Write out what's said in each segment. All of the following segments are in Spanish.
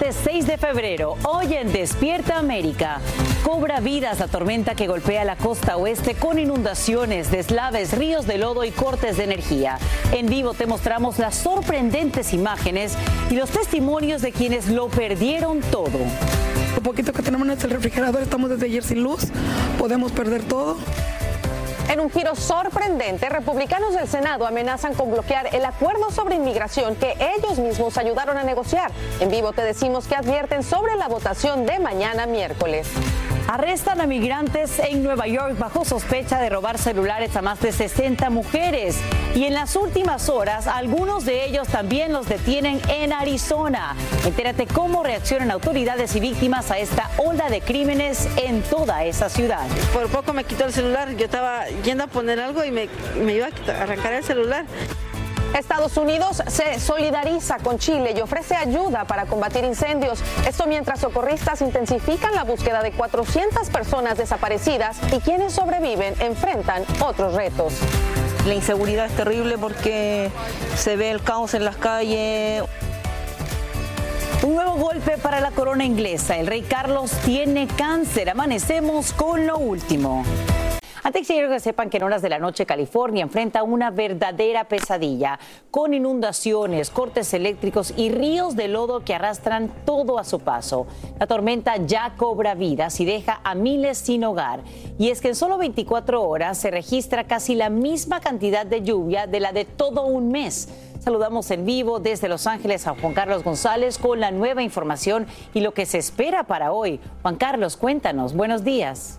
Martes 6 de febrero. Hoy en Despierta América. Cobra vidas la tormenta que golpea la costa oeste con inundaciones, deslaves, ríos de lodo y cortes de energía. En vivo te mostramos las sorprendentes imágenes y los testimonios de quienes lo perdieron todo. Lo poquito que tenemos en el refrigerador, estamos desde ayer sin luz, podemos perder todo. En un giro sorprendente, republicanos del Senado amenazan con bloquear el acuerdo sobre inmigración que ellos mismos ayudaron a negociar. En vivo te decimos que advierten sobre la votación de mañana miércoles. Arrestan a migrantes en Nueva York bajo sospecha de robar celulares a más de 60 mujeres. Y en las últimas horas, algunos de ellos también los detienen en Arizona. Entérate cómo reaccionan autoridades y víctimas a esta ola de crímenes en toda esa ciudad. Por poco me quitó el celular. Yo estaba yendo a poner algo y me, me iba a arrancar el celular. Estados Unidos se solidariza con Chile y ofrece ayuda para combatir incendios. Esto mientras socorristas intensifican la búsqueda de 400 personas desaparecidas y quienes sobreviven enfrentan otros retos. La inseguridad es terrible porque se ve el caos en las calles. Un nuevo golpe para la corona inglesa. El rey Carlos tiene cáncer. Amanecemos con lo último. Antes quiero que sepan que en horas de la noche California enfrenta una verdadera pesadilla, con inundaciones, cortes eléctricos y ríos de lodo que arrastran todo a su paso. La tormenta ya cobra vidas y deja a miles sin hogar. Y es que en solo 24 horas se registra casi la misma cantidad de lluvia de la de todo un mes. Saludamos en vivo desde Los Ángeles a Juan Carlos González con la nueva información y lo que se espera para hoy. Juan Carlos, cuéntanos. Buenos días.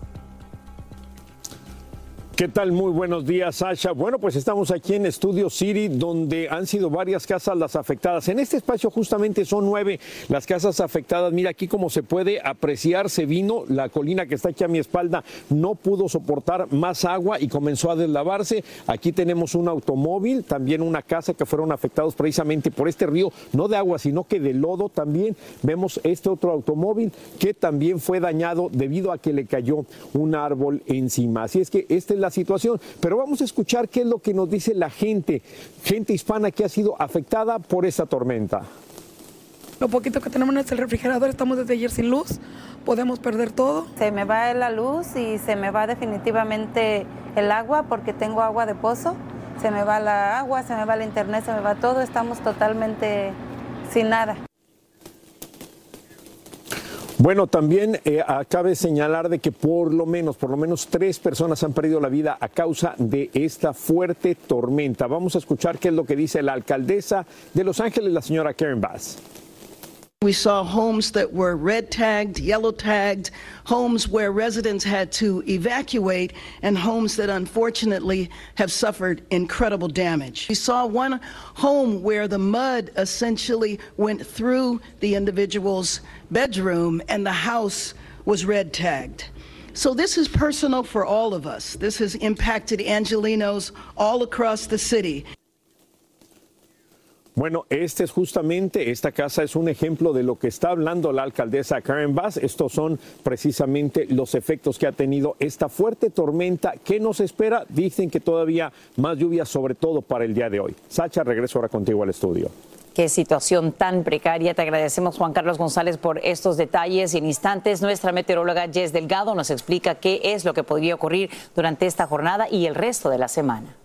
¿Qué tal? Muy buenos días, Sasha. Bueno, pues estamos aquí en Studio City, donde han sido varias casas las afectadas. En este espacio justamente son nueve las casas afectadas. Mira aquí como se puede apreciar, se vino la colina que está aquí a mi espalda, no pudo soportar más agua y comenzó a deslavarse. Aquí tenemos un automóvil, también una casa que fueron afectados precisamente por este río, no de agua, sino que de lodo también. Vemos este otro automóvil que también fue dañado debido a que le cayó un árbol encima. Así es que esta es la situación. Pero vamos a escuchar qué es lo que nos dice la gente, gente hispana que ha sido afectada por esta tormenta. Lo poquito que tenemos en el refrigerador, estamos desde ayer sin luz, podemos perder todo. Se me va la luz y se me va definitivamente el agua porque tengo agua de pozo. Se me va la agua, se me va la internet, se me va todo. Estamos totalmente sin nada. Bueno, también eh, cabe señalar de que por lo menos, por lo menos tres personas han perdido la vida a causa de esta fuerte tormenta. Vamos a escuchar qué es lo que dice la alcaldesa de Los Ángeles, la señora Karen Bass. We saw homes that were red tagged, yellow tagged, homes where residents had to evacuate, and homes that unfortunately have suffered incredible damage. We saw one home where the mud essentially went through the individual's bedroom and the house was red tagged. So this is personal for all of us. This has impacted Angelinos all across the city. Bueno, este es justamente, esta casa es un ejemplo de lo que está hablando la alcaldesa Karen Bass. Estos son precisamente los efectos que ha tenido esta fuerte tormenta. ¿Qué nos espera? Dicen que todavía más lluvia, sobre todo para el día de hoy. Sacha, regreso ahora contigo al estudio. Qué situación tan precaria. Te agradecemos, Juan Carlos González, por estos detalles. Y en instantes, nuestra meteoróloga Jess Delgado nos explica qué es lo que podría ocurrir durante esta jornada y el resto de la semana.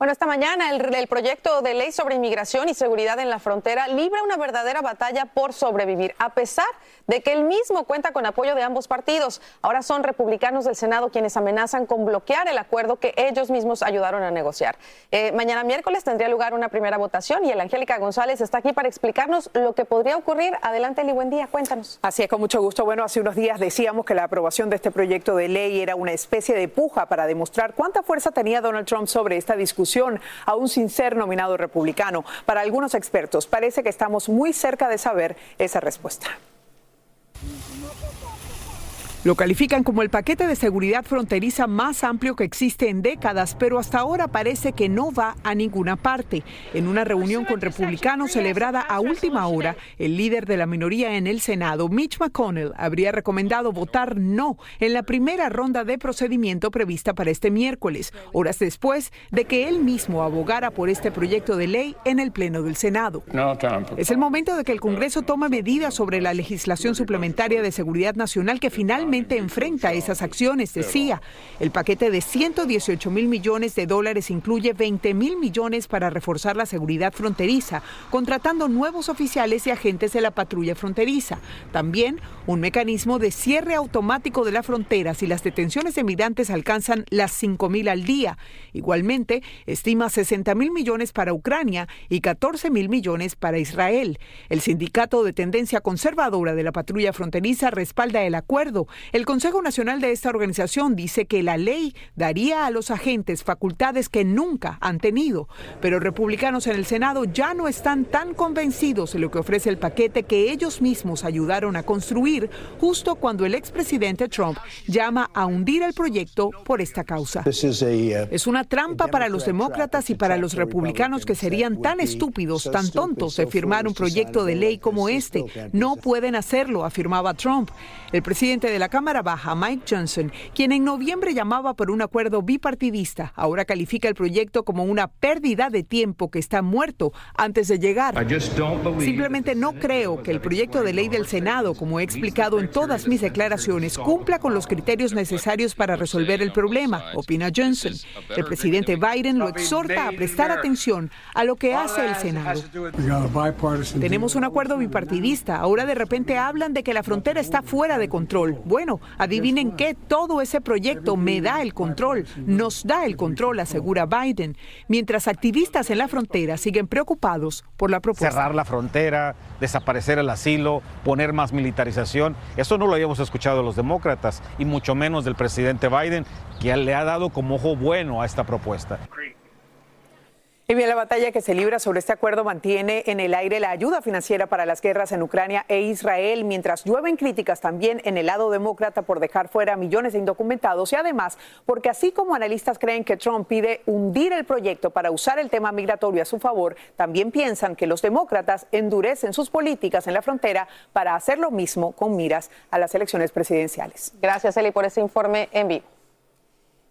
Bueno, esta mañana el, proyecto de ley sobre inmigración y seguridad en la frontera libra una verdadera batalla por sobrevivir, a pesar de que el mismo cuenta con apoyo de ambos partidos. Ahora son republicanos del Senado quienes amenazan con bloquear el acuerdo que ellos mismos ayudaron a negociar. Eh, mañana miércoles tendría lugar una primera votación y el Angélica González está aquí para explicarnos lo que podría ocurrir. Adelante, Eli, buen día, cuéntanos. Así es, con mucho gusto. Bueno, hace unos días decíamos que la aprobación de este proyecto de ley era una especie de puja para demostrar cuánta fuerza tenía Donald Trump sobre esta discusión aún sin ser nominado republicano. Para algunos expertos parece que estamos muy cerca de saber esa respuesta. Lo califican como el paquete de seguridad fronteriza más amplio que existe en décadas, pero hasta ahora parece que no va a ninguna parte. En una reunión con republicanos celebrada a última hora, el líder de la minoría en el Senado, Mitch McConnell, habría recomendado votar no en la primera ronda de procedimiento prevista para este miércoles, horas después de que él mismo abogara por este proyecto de ley en el Pleno del Senado. Es el momento de que el Congreso tome medidas sobre la legislación suplementaria de seguridad nacional que finalmente enfrenta esas acciones, decía. El paquete de 118 mil millones de dólares incluye 20 mil millones para reforzar la seguridad fronteriza, contratando nuevos oficiales y agentes de la patrulla fronteriza. También un mecanismo de cierre automático de la frontera si las detenciones de migrantes alcanzan las 5 mil al día. Igualmente, estima 60 mil millones para Ucrania y 14 mil millones para Israel. El sindicato de tendencia conservadora de la patrulla fronteriza respalda el acuerdo el Consejo Nacional de esta organización dice que la ley daría a los agentes facultades que nunca han tenido, pero republicanos en el Senado ya no están tan convencidos de lo que ofrece el paquete que ellos mismos ayudaron a construir justo cuando el expresidente Trump llama a hundir el proyecto por esta causa. Uh, es una trampa para los demócratas y para los republicanos que serían tan estúpidos, tan tontos de firmar un proyecto de ley como este. No pueden hacerlo, afirmaba Trump. El presidente de la Cámara Baja, Mike Johnson, quien en noviembre llamaba por un acuerdo bipartidista, ahora califica el proyecto como una pérdida de tiempo que está muerto antes de llegar. Simplemente no creo que el proyecto de ley del Senado, como he explicado en todas mis declaraciones, cumpla con los criterios necesarios para resolver el problema, opina Johnson. El presidente Biden lo exhorta a prestar atención a lo que hace el Senado. Tenemos un acuerdo bipartidista. Ahora de repente hablan de que la frontera está fuera de control. Bueno, adivinen qué, todo ese proyecto me da el control, nos da el control, asegura Biden, mientras activistas en la frontera siguen preocupados por la propuesta. Cerrar la frontera, desaparecer el asilo, poner más militarización, eso no lo habíamos escuchado de los demócratas y mucho menos del presidente Biden, que le ha dado como ojo bueno a esta propuesta. Y bien, la batalla que se libra sobre este acuerdo mantiene en el aire la ayuda financiera para las guerras en Ucrania e Israel, mientras llueven críticas también en el lado demócrata por dejar fuera millones de indocumentados y además porque así como analistas creen que Trump pide hundir el proyecto para usar el tema migratorio a su favor, también piensan que los demócratas endurecen sus políticas en la frontera para hacer lo mismo con miras a las elecciones presidenciales. Gracias, Eli, por ese informe en vivo.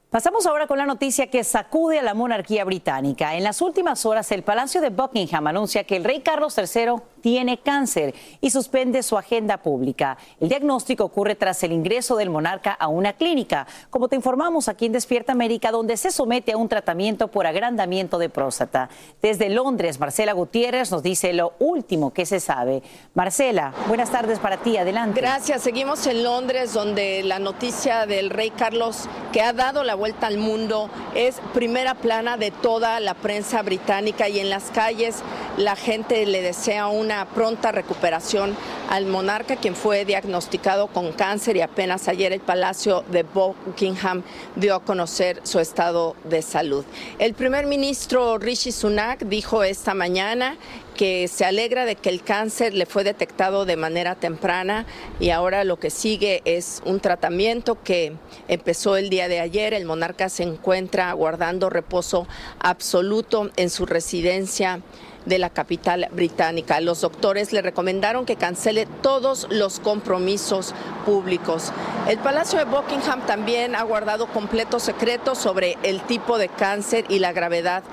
Pasamos ahora con la noticia que sacude a la monarquía británica. En las últimas horas, el Palacio de Buckingham anuncia que el rey Carlos III tiene cáncer y suspende su agenda pública. El diagnóstico ocurre tras el ingreso del monarca a una clínica, como te informamos aquí en Despierta América, donde se somete a un tratamiento por agrandamiento de próstata. Desde Londres, Marcela Gutiérrez nos dice lo último que se sabe. Marcela, buenas tardes para ti, adelante. Gracias, seguimos en Londres, donde la noticia del rey Carlos, que ha dado la vuelta al mundo, es primera plana de toda la prensa británica y en las calles la gente le desea un una pronta recuperación al monarca, quien fue diagnosticado con cáncer y apenas ayer el Palacio de Buckingham dio a conocer su estado de salud. El primer ministro Rishi Sunak dijo esta mañana que se alegra de que el cáncer le fue detectado de manera temprana y ahora lo que sigue es un tratamiento que empezó el día de ayer. El monarca se encuentra guardando reposo absoluto en su residencia de la capital británica. Los doctores le recomendaron que cancele todos los compromisos públicos. El Palacio de Buckingham también ha guardado completo secreto sobre el tipo de cáncer y la gravedad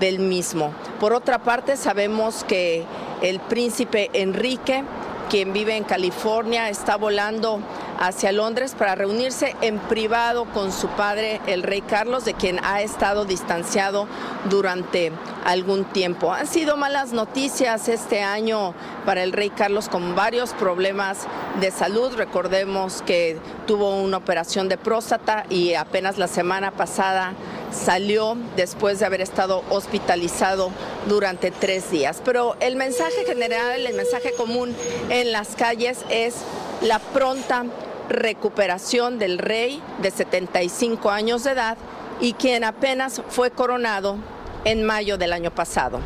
del mismo. Por otra parte, sabemos que el príncipe Enrique quien vive en California, está volando hacia Londres para reunirse en privado con su padre, el rey Carlos, de quien ha estado distanciado durante algún tiempo. Han sido malas noticias este año para el rey Carlos con varios problemas de salud. Recordemos que tuvo una operación de próstata y apenas la semana pasada salió después de haber estado hospitalizado durante tres días. Pero el mensaje general, el mensaje común en las calles es la pronta recuperación del rey de 75 años de edad y quien apenas fue coronado en mayo del año pasado.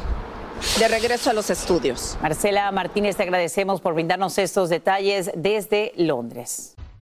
De regreso a los estudios. Marcela Martínez, te agradecemos por brindarnos estos detalles desde Londres.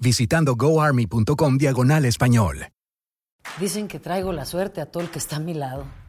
visitando goarmy.com diagonal español. Dicen que traigo la suerte a todo el que está a mi lado,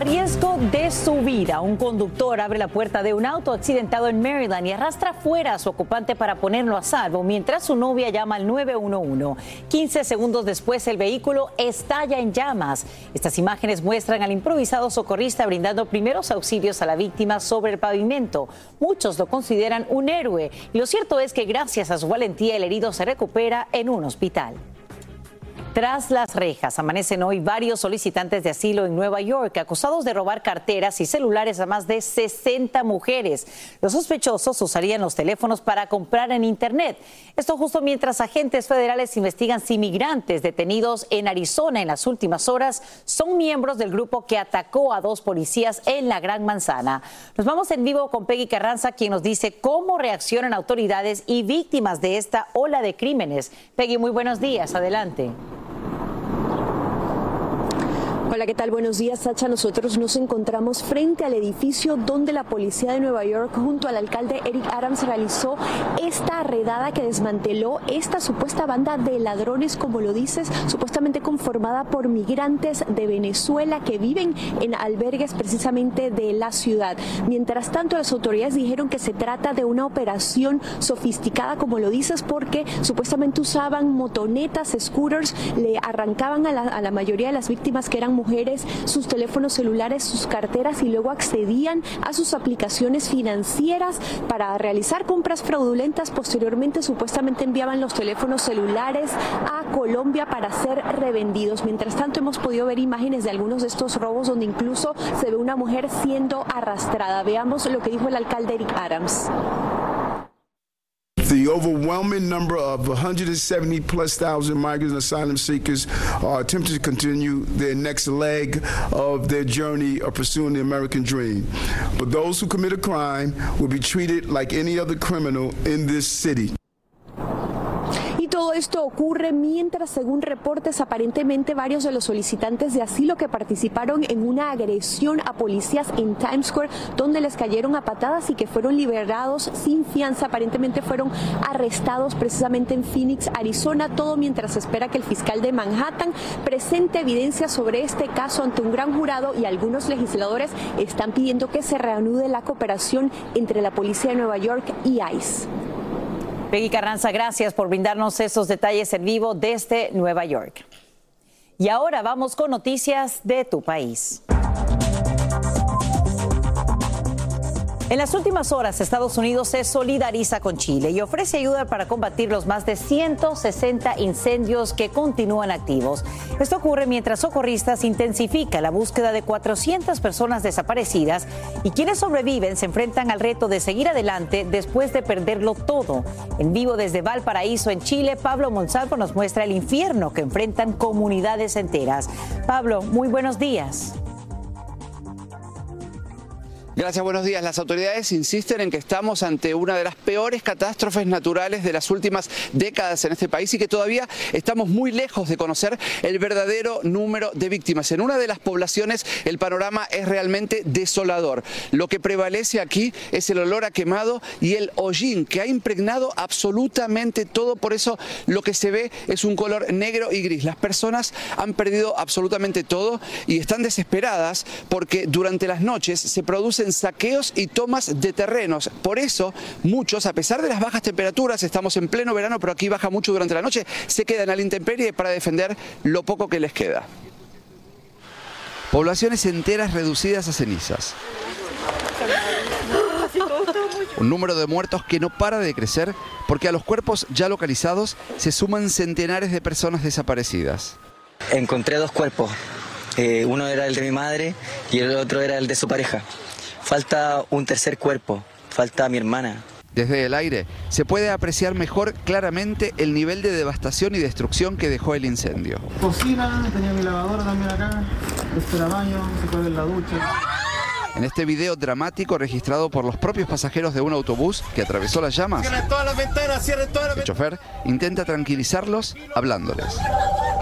Riesgo de su vida, un conductor abre la puerta de un auto accidentado en Maryland y arrastra fuera a su ocupante para ponerlo a salvo mientras su novia llama al 911. 15 segundos después, el vehículo estalla en llamas. Estas imágenes muestran al improvisado socorrista brindando primeros auxilios a la víctima sobre el pavimento. Muchos lo consideran un héroe y lo cierto es que gracias a su valentía el herido se recupera en un hospital. Tras las rejas, amanecen hoy varios solicitantes de asilo en Nueva York acusados de robar carteras y celulares a más de 60 mujeres. Los sospechosos usarían los teléfonos para comprar en Internet. Esto justo mientras agentes federales investigan si migrantes detenidos en Arizona en las últimas horas son miembros del grupo que atacó a dos policías en la Gran Manzana. Nos vamos en vivo con Peggy Carranza, quien nos dice cómo reaccionan autoridades y víctimas de esta ola de crímenes. Peggy, muy buenos días. Adelante. Hola, ¿qué tal? Buenos días, Sacha. Nosotros nos encontramos frente al edificio donde la policía de Nueva York, junto al alcalde Eric Adams, realizó esta redada que desmanteló esta supuesta banda de ladrones, como lo dices, supuestamente conformada por migrantes de Venezuela que viven en albergues precisamente de la ciudad. Mientras tanto, las autoridades dijeron que se trata de una operación sofisticada, como lo dices, porque supuestamente usaban motonetas, scooters, le arrancaban a la, a la mayoría de las víctimas que eran mujeres sus teléfonos celulares, sus carteras y luego accedían a sus aplicaciones financieras para realizar compras fraudulentas. Posteriormente, supuestamente enviaban los teléfonos celulares a Colombia para ser revendidos. Mientras tanto, hemos podido ver imágenes de algunos de estos robos donde incluso se ve una mujer siendo arrastrada. Veamos lo que dijo el alcalde Eric Adams. The overwhelming number of 170 plus thousand migrants and asylum seekers are attempting to continue their next leg of their journey of pursuing the American dream. But those who commit a crime will be treated like any other criminal in this city. Esto ocurre mientras, según reportes, aparentemente varios de los solicitantes de asilo que participaron en una agresión a policías en Times Square, donde les cayeron a patadas y que fueron liberados sin fianza, aparentemente fueron arrestados precisamente en Phoenix, Arizona, todo mientras espera que el fiscal de Manhattan presente evidencia sobre este caso ante un gran jurado y algunos legisladores están pidiendo que se reanude la cooperación entre la policía de Nueva York y ICE. Peggy Carranza, gracias por brindarnos esos detalles en vivo desde Nueva York. Y ahora vamos con noticias de tu país. En las últimas horas, Estados Unidos se solidariza con Chile y ofrece ayuda para combatir los más de 160 incendios que continúan activos. Esto ocurre mientras socorristas intensifican la búsqueda de 400 personas desaparecidas y quienes sobreviven se enfrentan al reto de seguir adelante después de perderlo todo. En vivo desde Valparaíso, en Chile, Pablo Monsalvo nos muestra el infierno que enfrentan comunidades enteras. Pablo, muy buenos días. Gracias, buenos días. Las autoridades insisten en que estamos ante una de las peores catástrofes naturales de las últimas décadas en este país y que todavía estamos muy lejos de conocer el verdadero número de víctimas. En una de las poblaciones el panorama es realmente desolador. Lo que prevalece aquí es el olor a quemado y el hollín que ha impregnado absolutamente todo. Por eso lo que se ve es un color negro y gris. Las personas han perdido absolutamente todo y están desesperadas porque durante las noches se producen saqueos y tomas de terrenos. Por eso, muchos, a pesar de las bajas temperaturas, estamos en pleno verano, pero aquí baja mucho durante la noche, se quedan a la intemperie para defender lo poco que les queda. Poblaciones enteras reducidas a cenizas. Un número de muertos que no para de crecer porque a los cuerpos ya localizados se suman centenares de personas desaparecidas. Encontré dos cuerpos. Eh, uno era el de mi madre y el otro era el de su pareja. Falta un tercer cuerpo, falta mi hermana. Desde el aire se puede apreciar mejor claramente el nivel de devastación y destrucción que dejó el incendio. Cocina, tenía mi lavadora también acá, este era baño, se puede ver la ducha. En este video dramático registrado por los propios pasajeros de un autobús que atravesó las llamas, Cierren todas las ventanas, cierren todas las el chofer intenta tranquilizarlos hablándoles.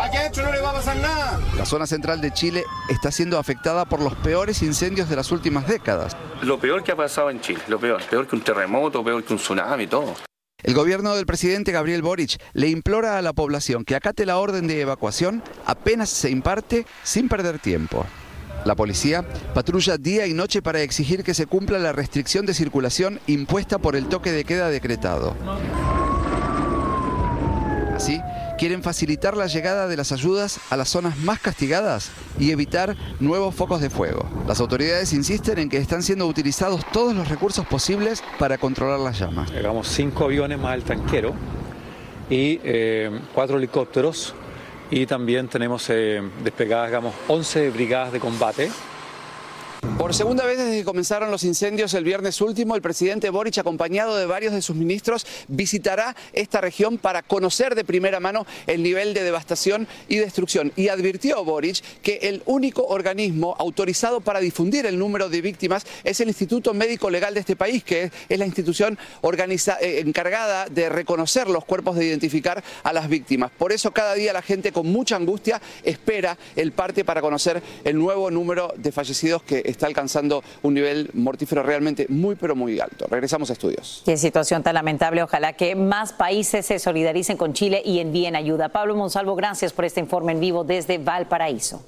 Aquí adentro no le va a pasar nada. La zona central de Chile está siendo afectada por los peores incendios de las últimas décadas. Lo peor que ha pasado en Chile, lo peor, peor que un terremoto, peor que un tsunami, todo. El gobierno del presidente Gabriel Boric le implora a la población que acate la orden de evacuación apenas se imparte sin perder tiempo. La policía patrulla día y noche para exigir que se cumpla la restricción de circulación impuesta por el toque de queda decretado. Así, quieren facilitar la llegada de las ayudas a las zonas más castigadas y evitar nuevos focos de fuego. Las autoridades insisten en que están siendo utilizados todos los recursos posibles para controlar las llamas. Llegamos cinco aviones más el tanquero y eh, cuatro helicópteros y también tenemos eh, desplegadas, digamos, 11 brigadas de combate. Por segunda vez desde que comenzaron los incendios el viernes último, el presidente Boric, acompañado de varios de sus ministros, visitará esta región para conocer de primera mano el nivel de devastación y destrucción. Y advirtió Boric que el único organismo autorizado para difundir el número de víctimas es el Instituto Médico Legal de este país, que es la institución eh, encargada de reconocer los cuerpos, de identificar a las víctimas. Por eso cada día la gente con mucha angustia espera el parte para conocer el nuevo número de fallecidos que está alcanzando un nivel mortífero realmente muy pero muy alto. Regresamos a estudios. Qué situación tan lamentable. Ojalá que más países se solidaricen con Chile y envíen ayuda. Pablo Monsalvo, gracias por este informe en vivo desde Valparaíso.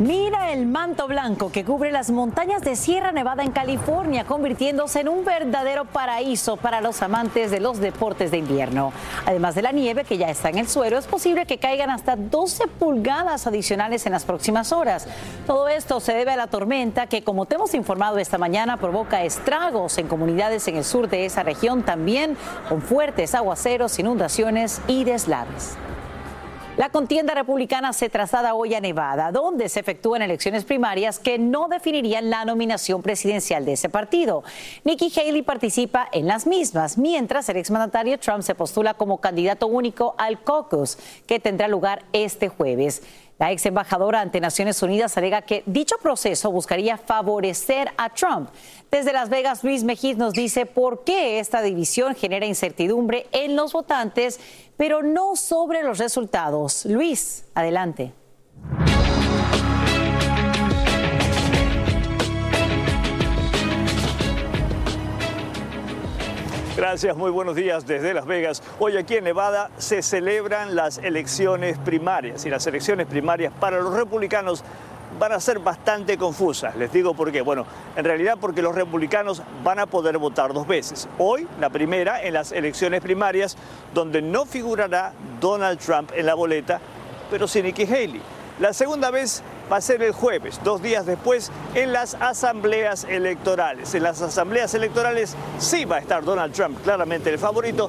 Mira el manto blanco que cubre las montañas de Sierra Nevada en California, convirtiéndose en un verdadero paraíso para los amantes de los deportes de invierno. Además de la nieve que ya está en el suelo, es posible que caigan hasta 12 pulgadas adicionales en las próximas horas. Todo esto se debe a la tormenta que, como te hemos informado esta mañana, provoca estragos en comunidades en el sur de esa región, también con fuertes aguaceros, inundaciones y deslaves. La contienda republicana se traslada hoy a Nevada, donde se efectúan elecciones primarias que no definirían la nominación presidencial de ese partido. Nikki Haley participa en las mismas, mientras el exmandatario Trump se postula como candidato único al caucus, que tendrá lugar este jueves. La ex embajadora ante Naciones Unidas alega que dicho proceso buscaría favorecer a Trump. Desde Las Vegas, Luis Mejiz nos dice por qué esta división genera incertidumbre en los votantes, pero no sobre los resultados. Luis, adelante. Gracias, muy buenos días desde Las Vegas. Hoy aquí en Nevada se celebran las elecciones primarias y las elecciones primarias para los republicanos van a ser bastante confusas. Les digo por qué. Bueno, en realidad porque los republicanos van a poder votar dos veces. Hoy, la primera en las elecciones primarias, donde no figurará Donald Trump en la boleta, pero sí Nikki Haley. La segunda vez va a ser el jueves, dos días después, en las asambleas electorales. En las asambleas electorales sí va a estar Donald Trump, claramente el favorito,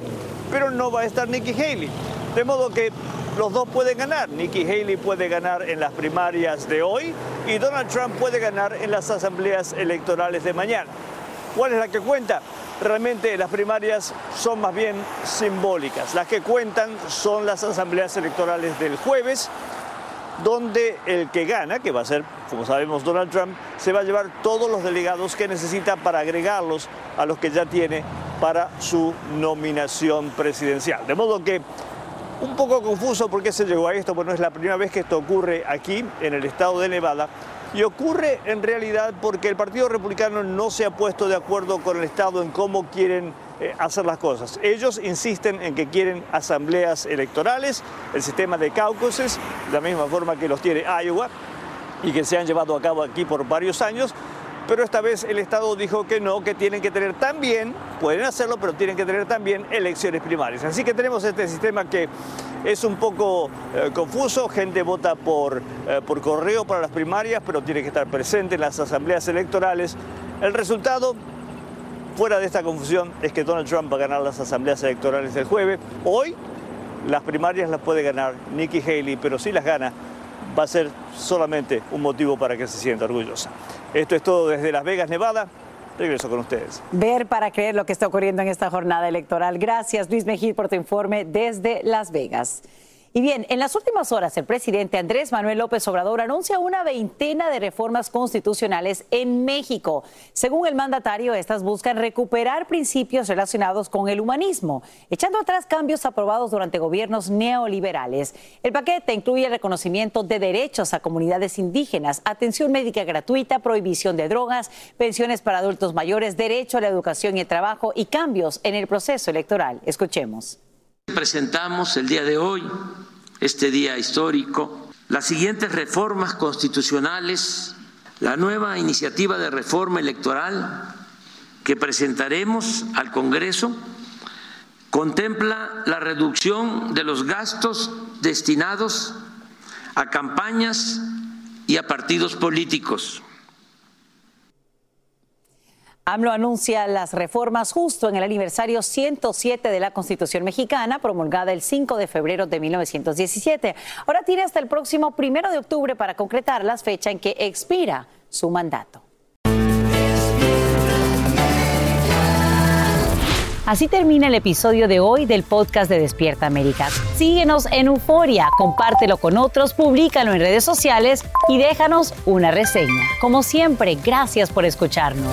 pero no va a estar Nikki Haley. De modo que los dos pueden ganar. Nikki Haley puede ganar en las primarias de hoy y Donald Trump puede ganar en las asambleas electorales de mañana. ¿Cuál es la que cuenta? Realmente las primarias son más bien simbólicas. Las que cuentan son las asambleas electorales del jueves donde el que gana, que va a ser, como sabemos, Donald Trump, se va a llevar todos los delegados que necesita para agregarlos a los que ya tiene para su nominación presidencial. De modo que un poco confuso por qué se llegó a esto, porque no es la primera vez que esto ocurre aquí, en el estado de Nevada, y ocurre en realidad porque el Partido Republicano no se ha puesto de acuerdo con el Estado en cómo quieren eh, hacer las cosas. Ellos insisten en que quieren asambleas electorales, el sistema de caucuses, de la misma forma que los tiene Iowa y que se han llevado a cabo aquí por varios años, pero esta vez el Estado dijo que no, que tienen que tener también, pueden hacerlo, pero tienen que tener también elecciones primarias. Así que tenemos este sistema que es un poco eh, confuso, gente vota por, eh, por correo para las primarias, pero tiene que estar presente en las asambleas electorales. El resultado fuera de esta confusión es que Donald Trump va a ganar las asambleas electorales del jueves. Hoy las primarias las puede ganar Nikki Haley, pero si las gana va a ser solamente un motivo para que se sienta orgullosa. Esto es todo desde Las Vegas, Nevada. Regreso con ustedes. Ver para creer lo que está ocurriendo en esta jornada electoral. Gracias, Luis Mejía, por tu informe desde Las Vegas. Y bien, en las últimas horas el presidente Andrés Manuel López Obrador anuncia una veintena de reformas constitucionales en México. Según el mandatario, estas buscan recuperar principios relacionados con el humanismo, echando atrás cambios aprobados durante gobiernos neoliberales. El paquete incluye el reconocimiento de derechos a comunidades indígenas, atención médica gratuita, prohibición de drogas, pensiones para adultos mayores, derecho a la educación y el trabajo y cambios en el proceso electoral. Escuchemos. Presentamos el día de hoy, este día histórico, las siguientes reformas constitucionales, la nueva iniciativa de reforma electoral que presentaremos al Congreso contempla la reducción de los gastos destinados a campañas y a partidos políticos AMLO anuncia las reformas justo en el aniversario 107 de la Constitución mexicana, promulgada el 5 de febrero de 1917. Ahora tiene hasta el próximo primero de octubre para concretar las fecha en que expira su mandato. Así termina el episodio de hoy del podcast de Despierta América. Síguenos en Euforia, compártelo con otros, públicalo en redes sociales y déjanos una reseña. Como siempre, gracias por escucharnos.